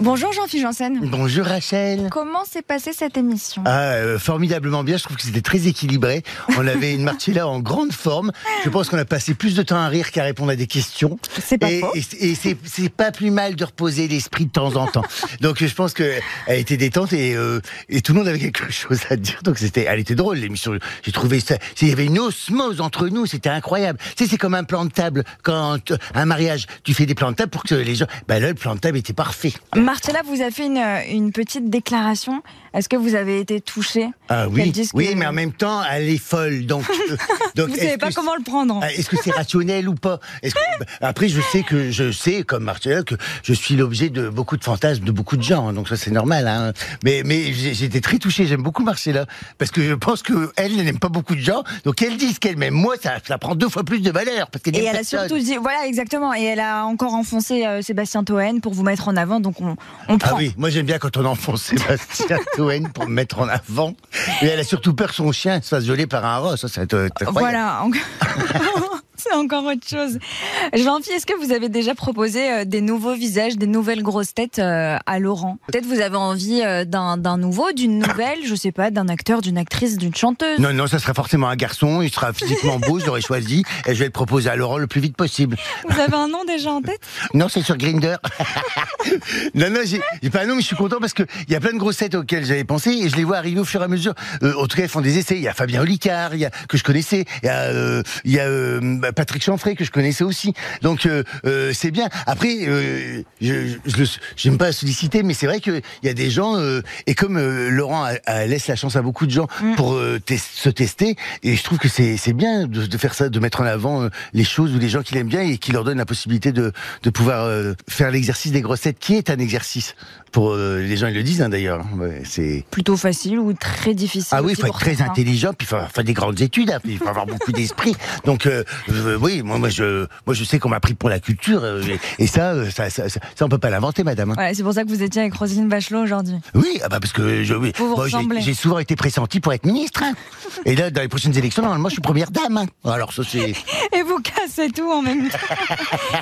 Bonjour Jean-Philippe Janssen. Bonjour Rachel. Comment s'est passée cette émission? Ah, euh, formidablement bien. Je trouve que c'était très équilibré. On avait une Marcella en grande forme. Je pense qu'on a passé plus de temps à rire qu'à répondre à des questions. C'est pas et, faux. et- et c'est pas plus mal de reposer l'esprit de temps en temps. Donc je pense que elle était détente et, euh, et tout le monde avait quelque chose à dire. Donc c'était, elle était drôle l'émission. J'ai trouvé ça. Il y avait une osmose entre nous. C'était incroyable. Tu sais, c'est comme un plan de table quand un mariage, tu fais des plans de table pour que les gens. Ben là, le plan de table était parfait. Marcella vous a fait une, une petite déclaration. Est-ce que vous avez été touché Ah oui, que- oui, mais en même temps, elle est folle. Donc, euh, donc Vous savez pas comment le prendre. Est-ce que c'est rationnel ou pas? Que- bah, Après, je sais que je sais, comme Marcella, que je suis l'objet de beaucoup de fantasmes de beaucoup de gens. hein, donc ça, c'est normal. Hein. Mais, mais été très touché. J'aime beaucoup Marcella parce que je pense que elle n'aime pas beaucoup de gens. Donc elle dit ce qu'elle m'aime. Moi, ça, ça prend deux fois plus de valeur parce qu'elle Et elle a surtout dit, voilà exactement, et elle a encore enfoncé euh, Sébastien Toen pour vous mettre en avant, donc on, on Ah oui, moi j'aime bien quand on enfonce Sébastien Pour me mettre en avant. Et elle a surtout peur que son chien se fasse violer par un rat. Ça, c'est euh, incroyable. Voilà, c'est encore autre chose. Jean-Philippe, est-ce que vous avez déjà proposé euh, des nouveaux visages, des nouvelles grosses têtes euh, à Laurent? Peut-être vous avez envie euh, d'un nouveau, d'une nouvelle, je sais pas, d'un acteur, d'une actrice, d'une chanteuse? Non, non, ça sera forcément un garçon, il sera physiquement beau, je l'aurai choisi, et je vais le proposer à Laurent le plus vite possible. Vous avez un nom déjà en tête? Non, c'est sur Grinder. non, non, j'ai pas un nom, mais je suis content parce qu'il y a plein de grossettes auxquelles j'avais pensé, et je les vois arriver au fur et à mesure. Euh, en tout cas, ils font des essais. Il y a Fabien Olicard, il y a, que je connaissais, il y a, euh, il y a euh, bah, Patrick Chanfray, que je connaissais aussi. Donc, euh, euh, c'est bien. Après, euh, je je j'aime pas solliciter, mais c'est vrai qu'il y a des gens, euh, et comme euh, Laurent a- a- laisse la chance à beaucoup de gens Mm. pour euh, tes- se tester, et je trouve que c'est c'est bien de, de faire ça, de mettre en avant euh, les choses ou les gens qu'il aime bien et qui leur donne la possibilité de, de pouvoir euh, faire l'exercice des grossettes, qui est un exercice. Pour euh, les gens, ils le disent hein, d'ailleurs. Ouais, c'est Plutôt facile ou très difficile ah oui, il faut être très intelligent, puis il faut faire des grandes études, hein, puis il faut avoir beaucoup d'esprit. Donc euh, euh, oui, moi, moi je moi je sais qu'on m'a pris pour la culture euh, et, ça, euh, ça, ça, ça, ça, on peut pas l'inventer, madame. c'est pour ça que vous étiez avec Roselyne Bachelot aujourd'hui. Oui, ah bah parce que je, oui. Vous vous Moi, j'ai- ressemblez. j'ai souvent été pressenti pour être ministre. hein. Et là, dans les prochaines élections, normalement, je suis première dame. hein. Alors ça c'est. Et vous cassez tout en même temps.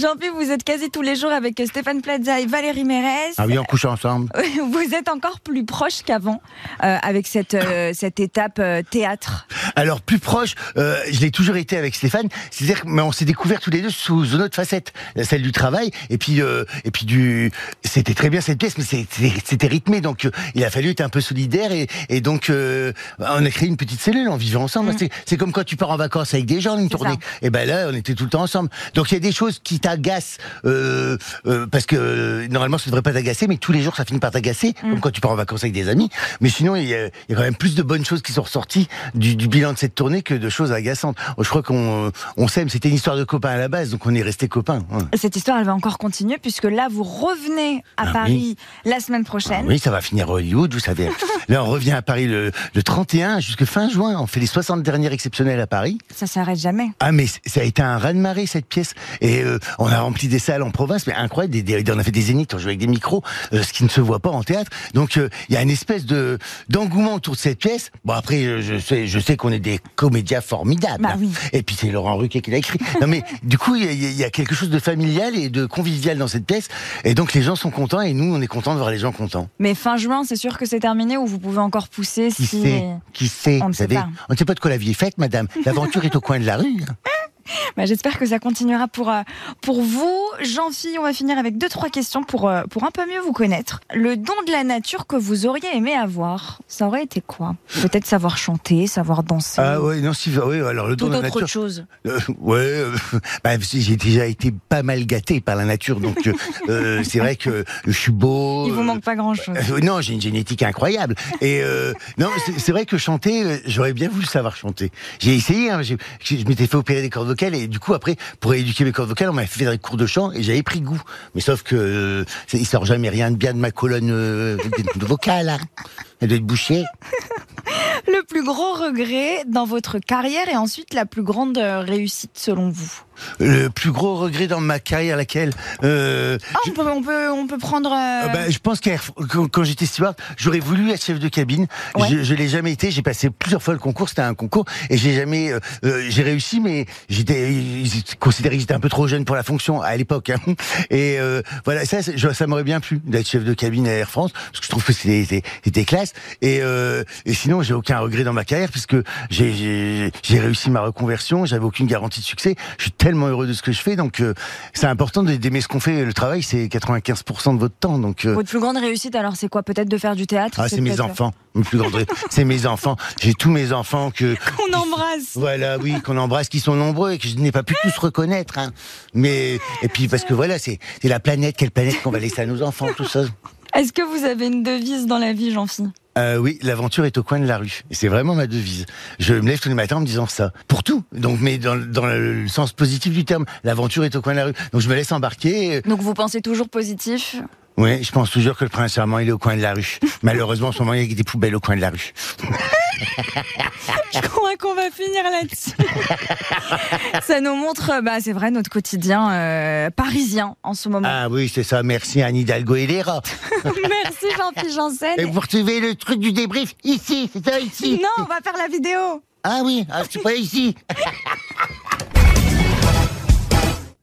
Jean-Philippe, vous êtes quasi tous les jours avec Stéphane Plaza et Valérie Mérès. Ah oui, on couche ensemble. Vous êtes encore plus proche qu'avant euh, avec cette, euh, cette étape euh, théâtre. Alors plus proche, je l'ai toujours été avec Stéphane. C'est-à-dire mais on s'est découvert tous les deux sous une autre facette, celle du travail et puis et puis du. C'était très bien cette pièce, mais c'était rythmé, donc il a fallu être un peu solidaire et, et donc on a créé une petite cellule, on vivait ensemble. C'est- C'est comme quand tu pars en vacances avec des gens une tournée. ça. Et ben là, on était tout le temps ensemble. Donc il y a des choses qui t'agacent euh, euh, parce que euh, normalement ça devrait pas t'agacer, mais tous les jours ça finit par t'agacer, comme quand tu pars en vacances avec des amis. Mais sinon il y, a, il y a quand même plus de bonnes choses qui sont ressorties du, du bilan de cette tournée que de choses agaçantes. Je crois qu'on on s'aime. C'était une histoire de copains à la base, donc on est resté copains. Ouais. Cette histoire, elle va encore continuer puisque là, vous revenez à Ah Paris la semaine Ah prochaine. oui, ça va finir Hollywood, vous savez. Là, on revient à Paris le, le 31 jusqu'à fin juin. On fait les 60 dernières exceptionnelles à Paris. Ça s'arrête jamais. Ah mais ça a été un raz-de-marée cette pièce et euh, on a rempli des salles en province mais incroyable des, des- on a fait des zéniths on jouait avec des micros euh, ce qui ne se voit pas en théâtre donc euh, il y a une espèce de d'engouement autour de cette pièce bon après euh, je sais je sais qu'on est des comédiens formidables Bah hein. oui. et puis c'est Laurent Ruquier qui l'a écrit non mais du coup il y, a- il y a quelque chose de familial et de convivial dans cette pièce et donc les gens sont contents et nous on est contents de voir les gens contents Mais fin juin, c'est sûr que c'est terminé ou vous pouvez encore pousser qui sait? Qui sait? On ne sait pas. on ne sait pas de quoi la vie est faite madame l'aventure est au coin de la rue hein. Bah, J'espère que ça continuera pour, euh, pour vous. Jean-Philippe, on va finir avec deux, trois questions pour, euh, pour un peu mieux vous connaître. Le don de la nature que vous auriez aimé avoir, ça aurait été quoi? Peut-être savoir chanter, savoir danser. Ah ouais, non, si, ouais, alors le don de la autre nature. chose. Euh, ouais, euh, bah, si, j'ai déjà été pas mal gâté par la nature, donc euh, c'est vrai que je suis beau. Il vous manque pas grand-chose. euh, non, j'ai une génétique incroyable. Et euh, non, c'est- vrai que chanter, j'aurais bien voulu savoir chanter. J'ai essayé, hein, j'ai- je m'étais fait opérer des cordes vocales et du coup après, pour éduquer mes cordes vocales, on m'avait fait des cours de chant et j'avais pris goût. Mais sauf que euh, il sort jamais rien de bien de ma colonne euh, vocale. hein. Elle doit bouchée. Le plus gros regret dans votre carrière et ensuite la plus grande euh, réussite selon vous? Le plus gros regret dans ma carrière, laquelle euh, Ah, on, peut, on, peut, on peut prendre. euh, Ah bah, je pense qu'à Air- quand, quand j'étais steward, j'aurais voulu être chef de cabine. Ouais. Je, je l'ai jamais été. J'ai passé plusieurs fois le concours. C'était un concours et j'ai jamais. euh, euh, j'ai réussi, mais j'étais ils considéraient que j'étais un peu trop jeune pour la fonction à l'époque. hein. Et euh, voilà, ça, ça m'aurait bien plu d'être chef de cabine à Air France parce que je trouve que c'était classe. Et, euh, et sinon, j'ai aucun regret dans ma carrière puisque j'ai- j'ai j'ai réussi ma reconversion. J'avais aucune garantie de succès. Je suis tellement heureux de ce que je fais. Donc, euh, c'est important d'aimer ce qu'on fait. Le travail, c'est 95% de votre temps. Donc, euh, Votre plus grande réussite, alors c'est quoi? Peut-être de faire du théâtre? Ah, c'est mes peut-être- enfants. Plus c'est mes enfants. J'ai tous mes enfants que, Qu'on embrasse. voilà, oui, qu'on embrasse, qui sont nombreux et que je n'ai pas pu tous reconnaître. Hein. Mais et puis parce que voilà, c'est c'est la planète, quelle planète qu'on va laisser à nos enfants, tout ça? Est-ce que vous avez une devise dans la vie, Jean-Philippe? Euh, oui, l'aventure est au coin de la rue. Et c'est vraiment ma devise. Je me lève tous les matins en me disant ça. Pour tout. Donc, mais dans, dans le sens positif du terme. L'aventure est au coin de la rue. Donc, je me laisse embarquer. Donc vous pensez toujours positif? Oui, je pense toujours que le prince charmant, il est au coin de la rue. Malheureusement, en ce moment, il y a des poubelles au coin de la rue. Je crois qu'on va finir là-dessus. Ça nous montre, bah, c'est vrai, notre quotidien euh, parisien en ce moment. Ah oui, c'est ça. Merci Anne Hidalgo et les rats. Merci Jean-Philippe Janssen. Et vous recevez le truc du débrief ici, c'est ça, ici? Non, on va faire la vidéo. Ah oui, ah, c'est pas ici.